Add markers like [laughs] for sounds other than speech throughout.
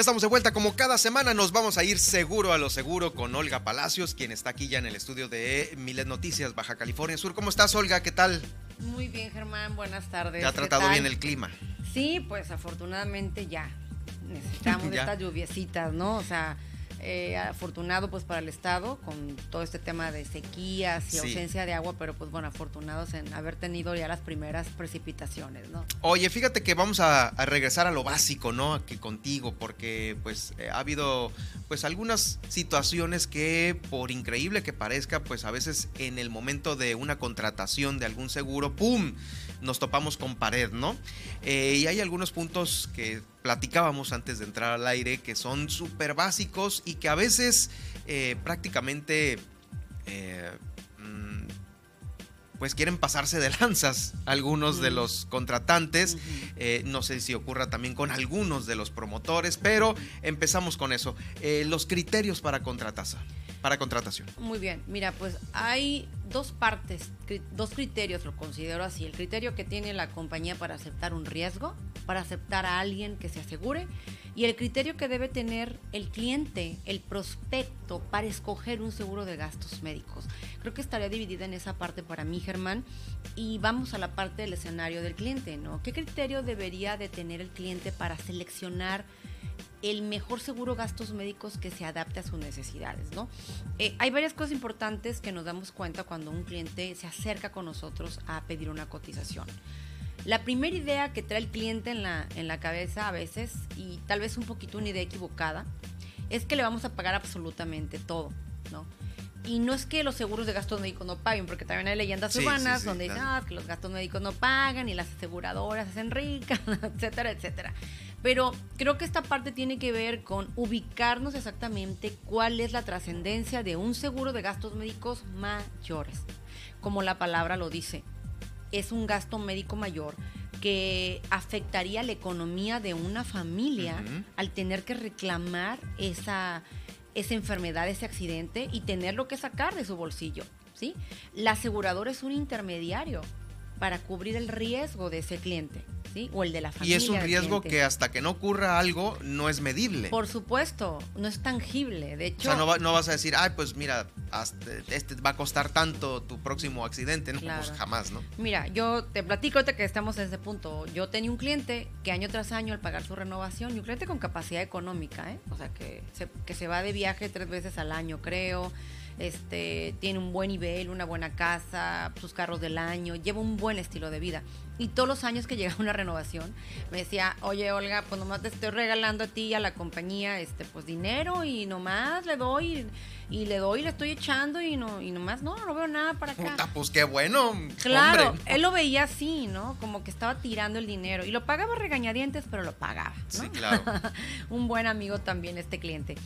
Ya estamos de vuelta, como cada semana nos vamos a ir seguro a lo seguro con Olga Palacios, quien está aquí ya en el estudio de Milet Noticias, Baja California Sur. ¿Cómo estás, Olga? ¿Qué tal? Muy bien, Germán, buenas tardes. ¿Te ha tratado bien el clima? Sí, pues afortunadamente ya. Necesitamos [laughs] estas lluviecitas, ¿no? O sea, eh, afortunado pues para el estado con todo este tema de sequías y ausencia de agua, pero pues bueno, afortunados en haber tenido ya las primeras precipitaciones, ¿no? Oye, fíjate que vamos a, regresar a lo básico, ¿no? Aquí contigo, porque pues eh, ha habido pues algunas situaciones que por increíble que parezca, pues a veces en el momento de una contratación de algún seguro, ¡pum! Nos topamos con pared, ¿no? Eh, y hay algunos puntos que platicábamos antes de entrar al aire que son súper básicos y que a veces eh, prácticamente eh, mm, pues quieren pasarse de [laughs] lanzas algunos de los contratantes. no sé si ocurra también con algunos de los promotores, pero empezamos con eso. los criterios para contratación para contratación. Muy bien, mira, pues hay dos partes, dos criterios, lo considero así. El criterio que tiene la compañía para aceptar un riesgo, para aceptar a alguien que se asegure, y el criterio que debe tener el cliente, el prospecto, para escoger un seguro de gastos médicos. Creo que estaría dividida en esa parte para mí, Germán, y vamos a la parte del escenario del cliente, ¿no? ¿Qué criterio debería de tener el cliente para seleccionar? El mejor seguro gastos médicos que se adapte a sus necesidades, ¿no? Eh, hay varias cosas importantes que nos damos cuenta cuando un cliente se acerca con nosotros a pedir una cotización. La primera idea que trae el cliente en la, en la cabeza a veces, y tal vez un poquito una idea equivocada, es que le vamos a pagar absolutamente todo, ¿no? Y no es que los seguros de gastos médicos no paguen, porque también hay leyendas urbanas donde dicen ah, que los gastos médicos no pagan y las aseguradoras se hacen ricas, [laughs] etcétera, etcétera. Pero creo que esta parte tiene que ver con ubicarnos exactamente cuál es la trascendencia de un seguro de gastos médicos mayores. Como la palabra lo dice, es un gasto médico mayor que afectaría la economía de una familia al tener que reclamar esa, esa enfermedad, ese accidente y tenerlo que sacar de su bolsillo. ¿sí? La aseguradora es un intermediario para cubrir el riesgo de ese cliente. O el de la familia. Y es un riesgo que hasta que no ocurra algo no es medible. Por supuesto, no es tangible. De hecho. O sea, no, vas a decir, ay, pues mira, este va a costar tanto tu próximo accidente, ¿no? Pues jamás, ¿no? Mira, yo te platico que estamos en ese punto. Yo tenía un cliente que año tras año al pagar su renovación, y un cliente con capacidad económica, ¿eh? O sea, que que se va de viaje tres veces al año, creo este, tiene un buen nivel, una buena casa, sus carros del año, lleva un buen estilo de vida. Y todos los años que [laughs] llegaba una renovación, me decía, oye Olga, pues nomás te estoy regalando a ti y a la compañía este, pues dinero y nomás le doy y le doy, le estoy echando y no y nomás no, no veo nada para acá. Puta, pues qué bueno. Claro, él lo veía así, ¿no? Como que estaba tirando el dinero y lo pagaba regañadientes, pero lo pagaba. Sí, claro. [laughs] un buen amigo también este cliente.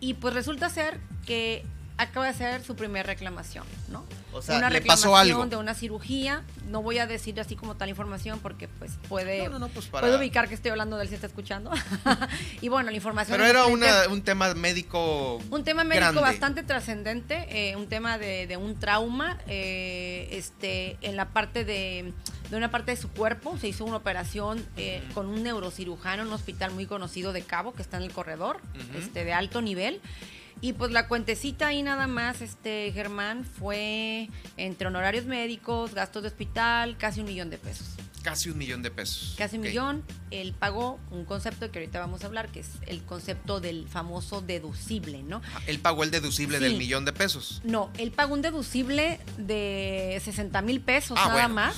Y pues resulta ser que acaba de hacer su primera reclamación, ¿no? O sea, una reclamación pasó algo. de una cirugía. No voy a decir así como tal información porque pues puede, no, no, pues puede ubicar que estoy hablando de él si está escuchando. [laughs] y bueno, la información. Pero era un tema médico. Un tema médico bastante trascendente, eh, un tema de, un trauma, eh, este, en la parte de, de, una parte de su cuerpo. Se hizo una operación eh, con un neurocirujano en un hospital muy conocido de Cabo que está en el corredor, este, de alto nivel. Y pues la cuentecita ahí nada más, este Germán, fue entre honorarios médicos, gastos de hospital, casi un millón de pesos. Casi un millón de pesos. Casi un millón. Él pagó un concepto que ahorita vamos a hablar, que es el concepto del famoso deducible, ¿no? Ah, él pagó el deducible del millón de pesos. No, él pagó un deducible de 60 mil pesos ah, nada más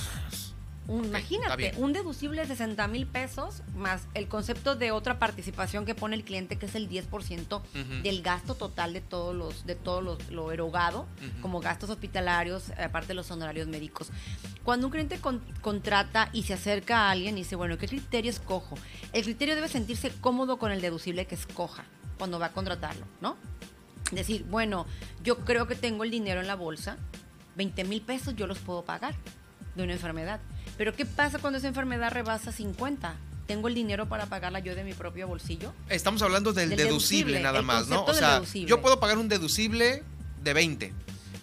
imagínate, un deducible de 60 mil pesos más el concepto de otra participación que pone el cliente, que es el 10% del gasto total de todos los, de todos los, lo erogado, como gastos hospitalarios, aparte de los honorarios médicos. Cuando un cliente contrata y se acerca a alguien y dice, bueno, ¿qué criterio escojo? El criterio debe sentirse cómodo con el deducible que escoja cuando va a contratarlo, ¿no? Decir, bueno, yo creo que tengo el dinero en la bolsa, 20 mil pesos yo los puedo pagar de una enfermedad. Pero ¿qué pasa cuando esa enfermedad rebasa 50? ¿Tengo el dinero para pagarla yo de mi propio bolsillo? Estamos hablando del, Del deducible, deducible, nada el más, ¿no? O del sea, deducible. yo puedo pagar un deducible de 20,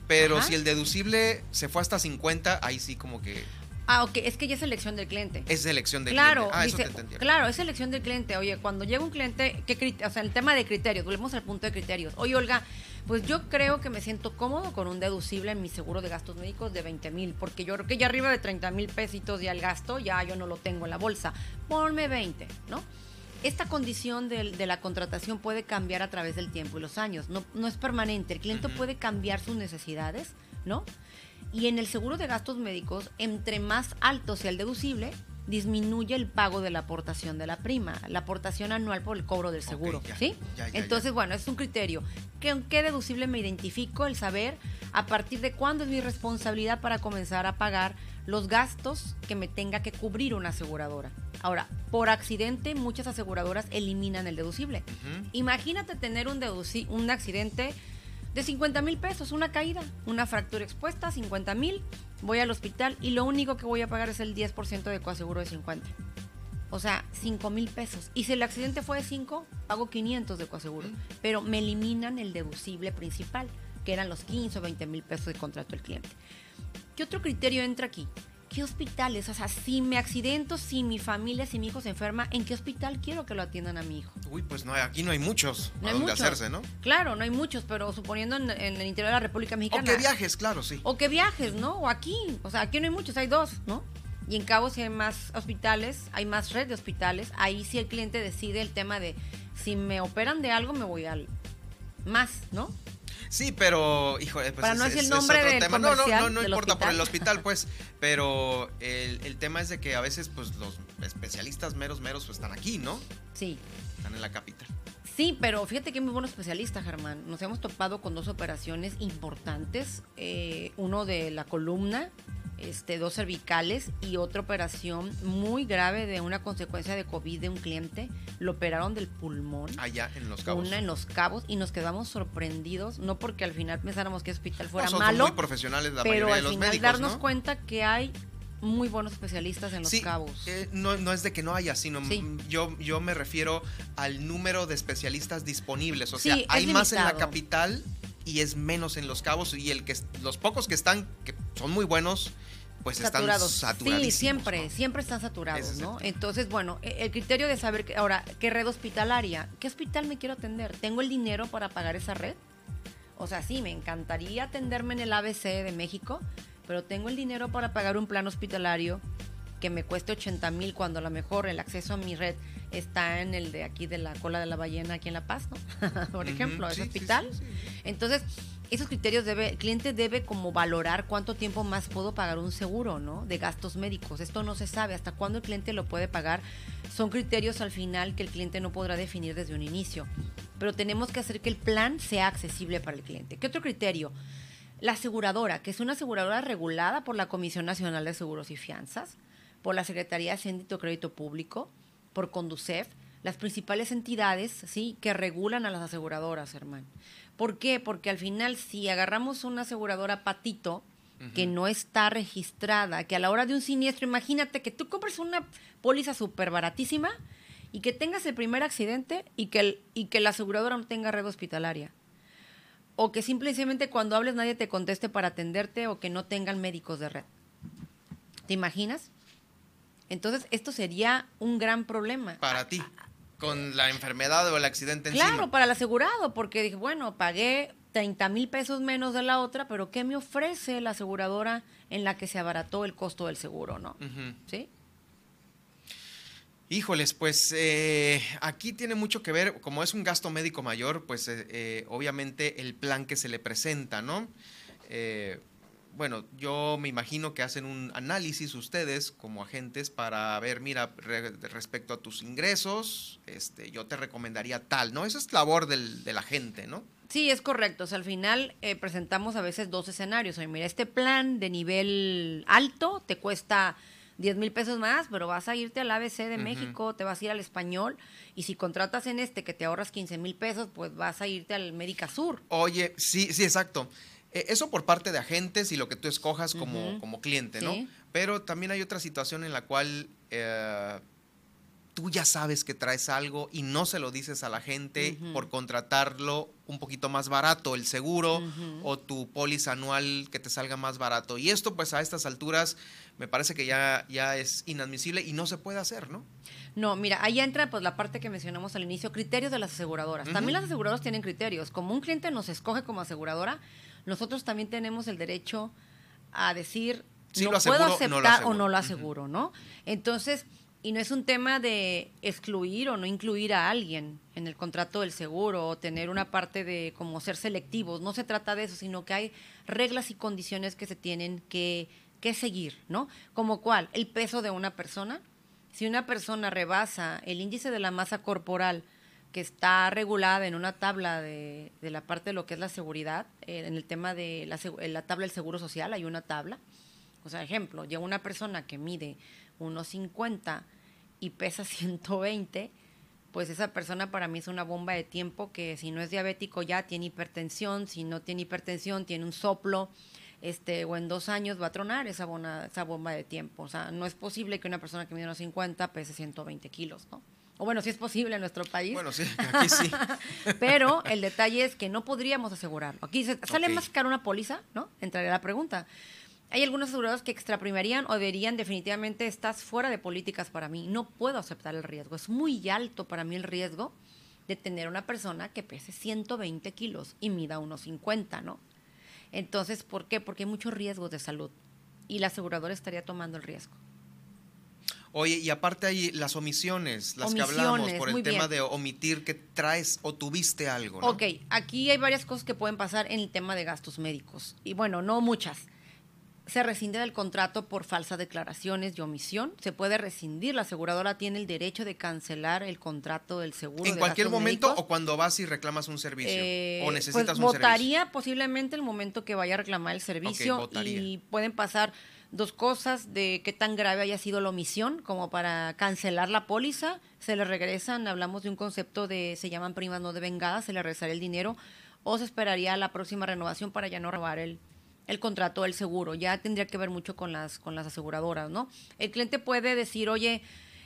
pero Ajá. si el deducible se fue hasta 50, ahí sí como que Ah, ok, es que ya es elección del cliente. es elección de claro, cliente. Ah, eso dice, te entendí. claro, es elección del cliente. Oye, cuando llega un cliente, ¿qué o sea, el tema de criterios, volvemos al punto de criterios. Oye, Olga, pues yo creo que me siento cómodo con un deducible en mi seguro de gastos médicos de 20 mil, porque yo creo que ya arriba de 30 mil pesitos ya el gasto, ya yo no lo tengo en la bolsa. Ponme 20, ¿no? Esta condición de, la contratación puede cambiar a través del tiempo y los años, no, no es permanente. El cliente puede cambiar sus necesidades, ¿no? Y en el seguro de gastos médicos, entre más alto sea el deducible, disminuye el pago de la aportación de la prima, la aportación anual por el cobro del seguro, ya, ¿sí? ya, ya, Entonces, bueno, es un criterio. ¿Con qué deducible me identifico? El saber a partir de cuándo es mi responsabilidad para comenzar a pagar los gastos que me tenga que cubrir una aseguradora. Ahora, por accidente, muchas aseguradoras eliminan el deducible. Imagínate tener un, un accidente de 50 mil pesos, una caída, una fractura expuesta, 50 mil, voy al hospital y lo único que voy a pagar es el 10% de coaseguro de 50. O sea, 5 mil pesos. Y si el accidente fue de 5, pago 500 de coaseguro. Pero me eliminan el deducible principal, que eran los 15 o 20 mil pesos de contrato del cliente. ¿Qué otro criterio entra aquí? ¿Qué hospitales? O sea, si me accidento, si mi familia, si mi hijo se enferma, ¿en qué hospital quiero que lo atiendan a mi hijo? Uy, pues no, aquí no hay muchos No a hay dónde muchos. hacerse, ¿no? Claro, no hay muchos, pero suponiendo en, en el interior de la República O Mexicana. que viajes, claro, sí. O que viajes, ¿no? O aquí. O sea, aquí no hay muchos, hay dos, ¿no? Y en Cabo si hay más hospitales, hay más red de hospitales. Ahí sí el cliente decide el tema de si me operan de algo, me voy al más, ¿no? Sí, pero, híjole, pues Para no es- el es nombre otro del tema. No, no, no, no importa por el hospital, [laughs] pues, pero el, el tema es de que a veces, pues, los especialistas meros, meros, pues, están aquí, ¿no? Sí. Están en la capital. Sí, pero fíjate que es muy buen especialista, Germán. Nos hemos topado con dos operaciones importantes. eh, uno de la columna, este, dos cervicales y otra operación muy grave de una consecuencia de COVID de un cliente. Lo operaron del pulmón. Allá en Los Cabos. Una en Los Cabos y nos quedamos sorprendidos, no porque al final pensáramos que el hospital fuera No, son, malo, muy profesionales la pero mayoría de al los final médicos, darnos ¿no? cuenta que hay muy buenos especialistas en Los sí, Cabos. eh, no, no es de que no haya, sino Sí. yo, yo me refiero al número de especialistas disponibles. O sea, hay más en la capital y es menos en Los Cabos. Y el que los pocos que están, que son muy buenos, pues saturados. están saturadísimos. Sí, siempre, ¿no? siempre están saturados, es ¿no? Entonces, bueno, e- el criterio de saber que ahora qué red hospitalaria, qué hospital me quiero atender, tengo el dinero para pagar esa red. O sea, sí, me encantaría atenderme en el ABC de México, pero tengo el dinero para pagar un plan hospitalario que me cueste 80 mil cuando a lo mejor el acceso a mi red está en el de aquí de la cola de la ballena aquí en La Paz, ¿no? [laughs] Por ejemplo, sí, ese hospital. sí, sí. Entonces, esos criterios debe, el cliente debe como valorar cuánto tiempo más puedo pagar un seguro, ¿no? De gastos médicos. Esto no se sabe hasta cuándo el cliente lo puede pagar. Son criterios al final que el cliente no podrá definir desde un inicio. Pero tenemos que hacer que el plan sea accesible para el cliente. ¿Qué otro criterio? La aseguradora, que es una aseguradora regulada por la Comisión Nacional de Seguros y Fianzas, por la Secretaría de y Crédito Público, por Conducef, las principales entidades sí que regulan a las aseguradoras, hermano. ¿Por qué? Porque al final, si agarramos una aseguradora patito que no está registrada, que a la hora de un siniestro, imagínate que tú compres una póliza súper baratísima y que tengas el primer accidente y que, el- y que la aseguradora no tenga red hospitalaria. O que simplemente cuando hables nadie te conteste para atenderte o que no tengan médicos de red. ¿Te imaginas? Entonces, esto sería un gran problema. Para ti, con la enfermedad o el accidente Claro, encima. para el asegurado, porque dije, bueno, pagué 30 mil pesos menos de la otra, pero ¿qué me ofrece la aseguradora en la que se abarató el costo del seguro, no? ¿Sí? Híjoles, pues eh, aquí tiene mucho que ver, como es un gasto médico mayor, pues eh, eh, obviamente el plan que se le presenta, ¿no? Bueno, yo me imagino que hacen un análisis ustedes como agentes para ver, mira, re- respecto a tus ingresos, este, yo te recomendaría tal, ¿no? Esa es labor del, del agente, ¿no? Sí, es correcto. O sea, al final eh, presentamos a veces dos escenarios. Oye, mira, este plan de nivel alto te cuesta 10 mil pesos más, pero vas a irte al ABC de. México, te vas a ir al español, y si contratas en este que te ahorras 15 mil pesos, pues vas a irte al Médica Sur. Oye, sí, sí, exacto. Eh, eso por parte de agentes y lo que tú escojas como, como cliente, ¿no? Sí. Pero también hay otra situación en la cual eh, tú ya sabes que traes algo y no se lo dices a la gente por contratarlo un poquito más barato, el seguro o tu póliza anual que te salga más barato. Y esto pues a estas alturas me parece que ya, ya es inadmisible y no se puede hacer, ¿no? No, mira, ahí entra pues la parte que mencionamos al inicio, criterios de las aseguradoras. También las aseguradoras tienen criterios. Como un cliente nos escoge como aseguradora, nosotros también tenemos el derecho a decir Sí no aseguro, puedo aceptar o no lo aseguro, ¿no? Entonces, y no es un tema de excluir o no incluir a alguien en el contrato del seguro o tener una parte de como ser selectivos. No se trata de eso, sino que hay reglas y condiciones que se tienen que, que seguir, ¿no? Como cuál, el peso de una persona. Si una persona rebasa el índice de la masa corporal que está regulada en una tabla de, de la parte de lo que es la seguridad, eh, en el tema de la, en la tabla del seguro social, hay una tabla. O sea, ejemplo, llega una persona que mide 1,50 y pesa [laughs] 120, pues esa persona para mí es una bomba de tiempo que si no es diabético ya tiene hipertensión, si no tiene hipertensión tiene un soplo, este, o en dos años va a tronar esa, bona- esa bomba de tiempo. O sea, no es posible que una persona que mide unos 50 pese 120 kilos, ¿no? O bueno, sí es posible en nuestro país, Bueno, sí, aquí sí. [laughs] pero el detalle es que no podríamos asegurarlo. Aquí se, sale Ok. más caro una póliza, ¿no? Entraría la pregunta. Hay algunos asegurados que extraprimarían o dirían definitivamente estás fuera de políticas para mí. No puedo aceptar el riesgo. Es muy alto para mí el riesgo de tener una persona que pese 120 kilos y mida unos 50, ¿no? Entonces, ¿por qué? Porque hay muchos riesgos de salud y la aseguradora estaría tomando el riesgo. Oye, y aparte hay las omisiones, las que hablamos por el tema bien. de omitir que traes o tuviste algo, ¿no? Ok, aquí hay varias cosas que pueden pasar en el tema de gastos médicos. Y bueno, no muchas. Se rescinde del contrato por falsas declaraciones y omisión. Se puede rescindir. La aseguradora tiene el derecho de cancelar el contrato del seguro. En de cualquier momento médicos. o cuando vas y reclamas un servicio Eh, o necesitas pues, un servicio. votaría posiblemente el momento que vaya a reclamar el servicio votaría. y pueden pasar dos cosas de qué tan grave haya sido la omisión como para cancelar la póliza, se le regresan, hablamos de un concepto de, se llaman primas no devengadas, se le regresaría el dinero o se esperaría la próxima renovación para ya no robar el, el contrato del seguro. Ya tendría que ver mucho con las, con las aseguradoras, ¿no? El cliente puede decir, oye,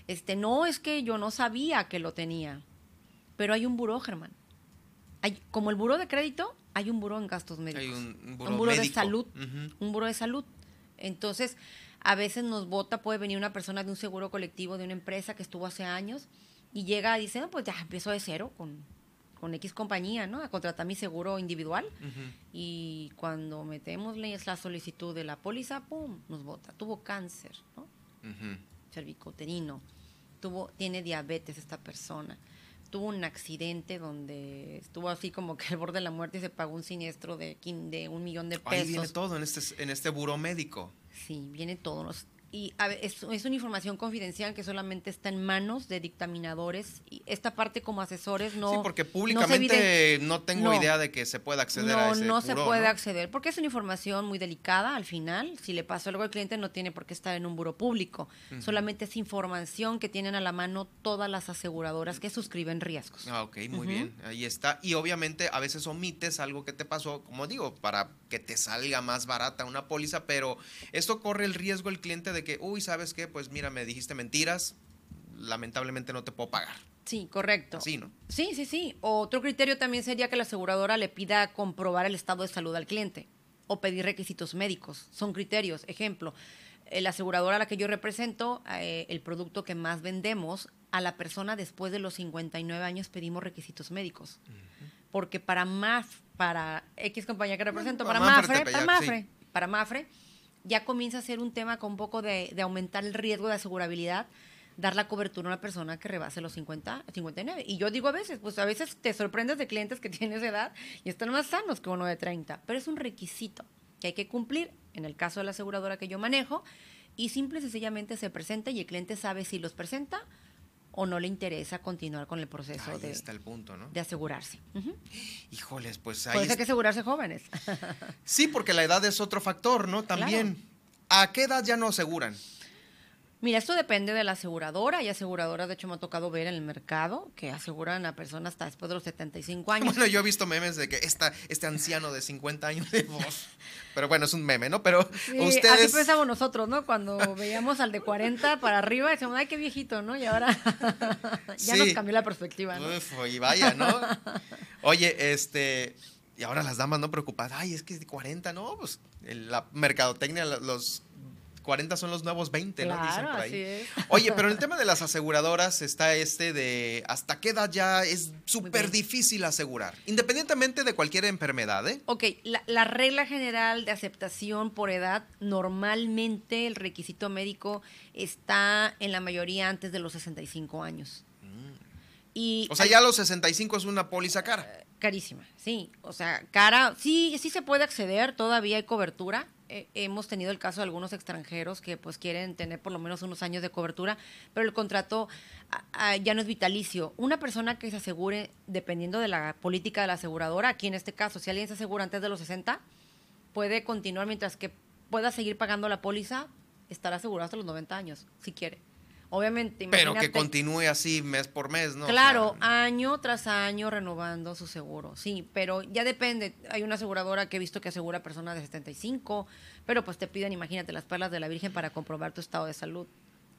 este, no, es que yo no sabía que lo tenía, pero hay un buró, Germán hay, como el buro de crédito, hay un buro en gastos médicos. Hay un, un un buró buro de salud. Un buro de salud. Entonces, a veces nos vota, puede venir una persona de un seguro colectivo de una empresa que estuvo hace años y llega y dice, no, pues ya empiezo de cero con, con X compañía, ¿no? A contratar mi seguro individual. Y cuando metemos la la solicitud de la póliza, ¡pum! nos vota. Tuvo cáncer, ¿no? Ujú. cervicoterino, tuvo, tiene diabetes esta persona, tuvo un accidente donde estuvo así como que al borde de la muerte y se pagó un siniestro de, de un millón de Ahí viene pesos. todo en este, en este buró médico. Sí, viene todo. Nos- Y a es, es una información confidencial que solamente está en manos de dictaminadores. Y esta parte como asesores no... sí, porque públicamente no, tengo no. idea de que se pueda acceder a no, ese no se puede acceder porque es una información muy delicada al final. Si le pasó algo al cliente no tiene por qué estar en un buro público. Solamente es información que tienen a la mano todas las aseguradoras que suscriben riesgos. Ah, ok, muy bien. Ahí está. Y obviamente a veces omites algo que te pasó, como digo, para que te salga más barata una póliza, pero esto corre el riesgo el cliente de que, uy, ¿sabes qué? Pues mira, me dijiste mentiras, lamentablemente no te puedo pagar. Sí, correcto. Así, ¿no? Sí, sí, sí. Otro criterio también sería que la aseguradora le pida comprobar el estado de salud al cliente o pedir requisitos médicos. Son criterios. Ejemplo, eh, la aseguradora a la que yo represento, eh, el producto que más vendemos, a la persona después de los 59 años pedimos requisitos médicos. Porque para MAF, para X compañía que represento, para para Mafre, para sí. Mafre, para Mafre, ya comienza a ser un tema con un poco de, aumentar el riesgo de asegurabilidad, dar la cobertura a una persona que rebase los 50, 59. Y yo digo a veces, pues a veces te sorprendes de clientes que tienen esa edad y están más sanos que uno de 30, pero es un requisito que hay que cumplir en el caso de la aseguradora que yo manejo y simple y sencillamente se presenta y el cliente sabe si los presenta o no le interesa continuar con el proceso Ahí de, está el punto, ¿no? de asegurarse. Híjoles, pues ahí eso hay que asegurarse jóvenes. Sí, porque la edad es otro factor, ¿no? También. ¿A qué edad ya no aseguran? Mira, esto depende de la aseguradora. Hay aseguradoras, de hecho, me ha tocado ver en el mercado que aseguran a personas hasta después de los 75 años. Bueno, yo he visto memes de que esta, este anciano de 50 años de voz. Pero bueno, es un meme, ¿no? Pero Sí, ustedes. Así pensamos nosotros, ¿no? Cuando veíamos al de 40 para arriba, decíamos, ay, qué viejito, ¿no? Y ahora [laughs] ya Sí. nos cambió la perspectiva, ¿no? Uf, y vaya, ¿no? Oye, este. Y ahora las damas no preocupadas. Ay, es que es de 40, ¿no? Pues la mercadotecnia, los 40 son los nuevos 20, ¿no? Dicen Claro, por ahí. así es. Oye, pero en el tema de las aseguradoras está este de hasta qué edad ya es súper difícil asegurar, independientemente de cualquier enfermedad, ¿eh? Ok, la, la regla general de aceptación por edad, normalmente el requisito médico está en la mayoría antes de los 65 años. Y Mm. O sea, ya a los 65 es una póliza cara. Carísima, sí. O sea, cara, sí, sí se puede acceder, todavía hay cobertura. Eh, hemos tenido el caso de algunos extranjeros que pues quieren tener por lo menos unos años de cobertura, pero el contrato ah, ah, ya no es vitalicio. Una persona que se asegure, dependiendo de la política de la aseguradora, aquí en este caso, si alguien se asegura antes de los 60, puede continuar mientras que pueda seguir pagando la póliza, estará asegurado hasta los 90 años, si quiere. Obviamente, Pero imagínate. que continúe así mes por mes, ¿no? O Claro, sea, año tras año renovando su seguro, sí, pero ya depende. Hay una aseguradora que he visto que asegura personas de 75, pero pues te piden, imagínate, las perlas de la Virgen para comprobar tu estado de salud.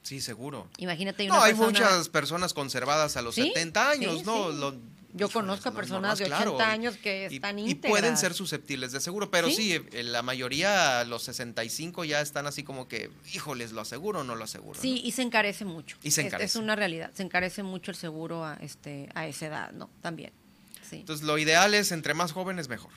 sí, seguro. Imagínate No, una hay persona- muchas personas conservadas a los Sí, 70 años, sí, ¿no? sí. Lo- Yo conozco personas de claro, 80 y- años que y- están y, pueden íntegras. ser susceptibles de seguro, pero sí, Sí. eh, la mayoría, los 65 ya están así como que, híjoles, ¿lo aseguro o no lo aseguro? Sí, y se encarece mucho. Y se Es- encarece. Es, una realidad, se encarece mucho el seguro a, este, a esa edad, ¿no? También, sí. Entonces, lo ideal es entre más jóvenes mejor.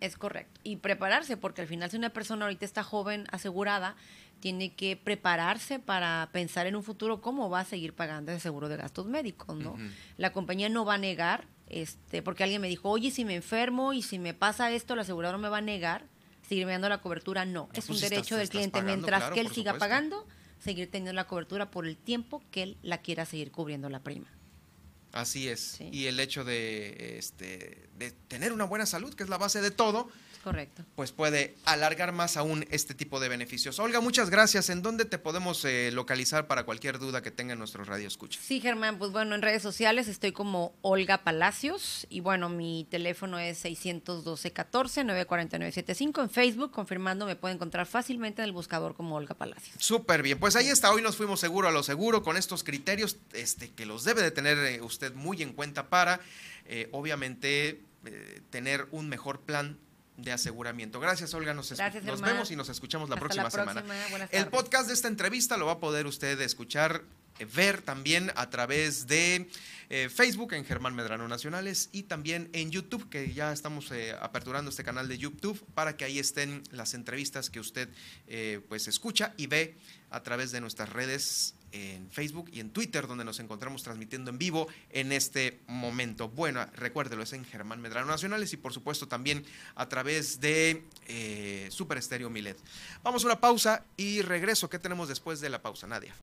Es correcto. Y prepararse, porque al final si una persona ahorita está joven, asegurada, tiene que prepararse para pensar en un futuro cómo va a seguir pagando ese seguro de gastos médicos, ¿no? La compañía no va a negar, este, porque alguien me dijo, oye, si me enfermo y si me pasa esto, la aseguradora me va a negar seguirme dando la cobertura. No, es pues un derecho del cliente pagando, mientras claro, que él siga supuesto. pagando, seguir teniendo la cobertura por el tiempo que él la quiera seguir cubriendo la prima. Así es. Sí. Y el hecho de, este, de tener una buena salud, que es la base de todo, Correcto. pues puede alargar más aún este tipo de beneficios. Olga, muchas gracias. ¿En dónde te podemos eh, localizar para cualquier duda que tenga nuestro radio escucha? Sí, Germán, pues bueno, en redes sociales estoy como Olga Palacios y bueno, mi teléfono es 612-14-949-75. En Facebook, confirmando, me puede encontrar fácilmente en el buscador como Olga Palacios. Súper bien, pues ahí está, hoy nos fuimos seguro a lo seguro con estos criterios este, que los debe de tener eh, usted muy en cuenta para, eh, obviamente, eh, tener un mejor plan de aseguramiento. Gracias, Olga, nos, Gracias, nos vemos y nos escuchamos la Hasta próxima la semana. buenas El tardes. podcast de esta entrevista lo va a poder usted escuchar, eh, ver también a través de eh, Facebook en Germán Medrano Nacionales y también en YouTube, que ya estamos eh, aperturando este canal de YouTube para que ahí estén las entrevistas que usted eh, pues escucha y ve a través de nuestras redes en Facebook y en Twitter, donde nos encontramos transmitiendo en vivo en este momento. Bueno, recuérdelo, es en Germán Medrano Nacionales y por supuesto también a través de eh, Super Estéreo Milet. Vamos a una pausa y regreso. ¿Qué tenemos después de la pausa, Nadia?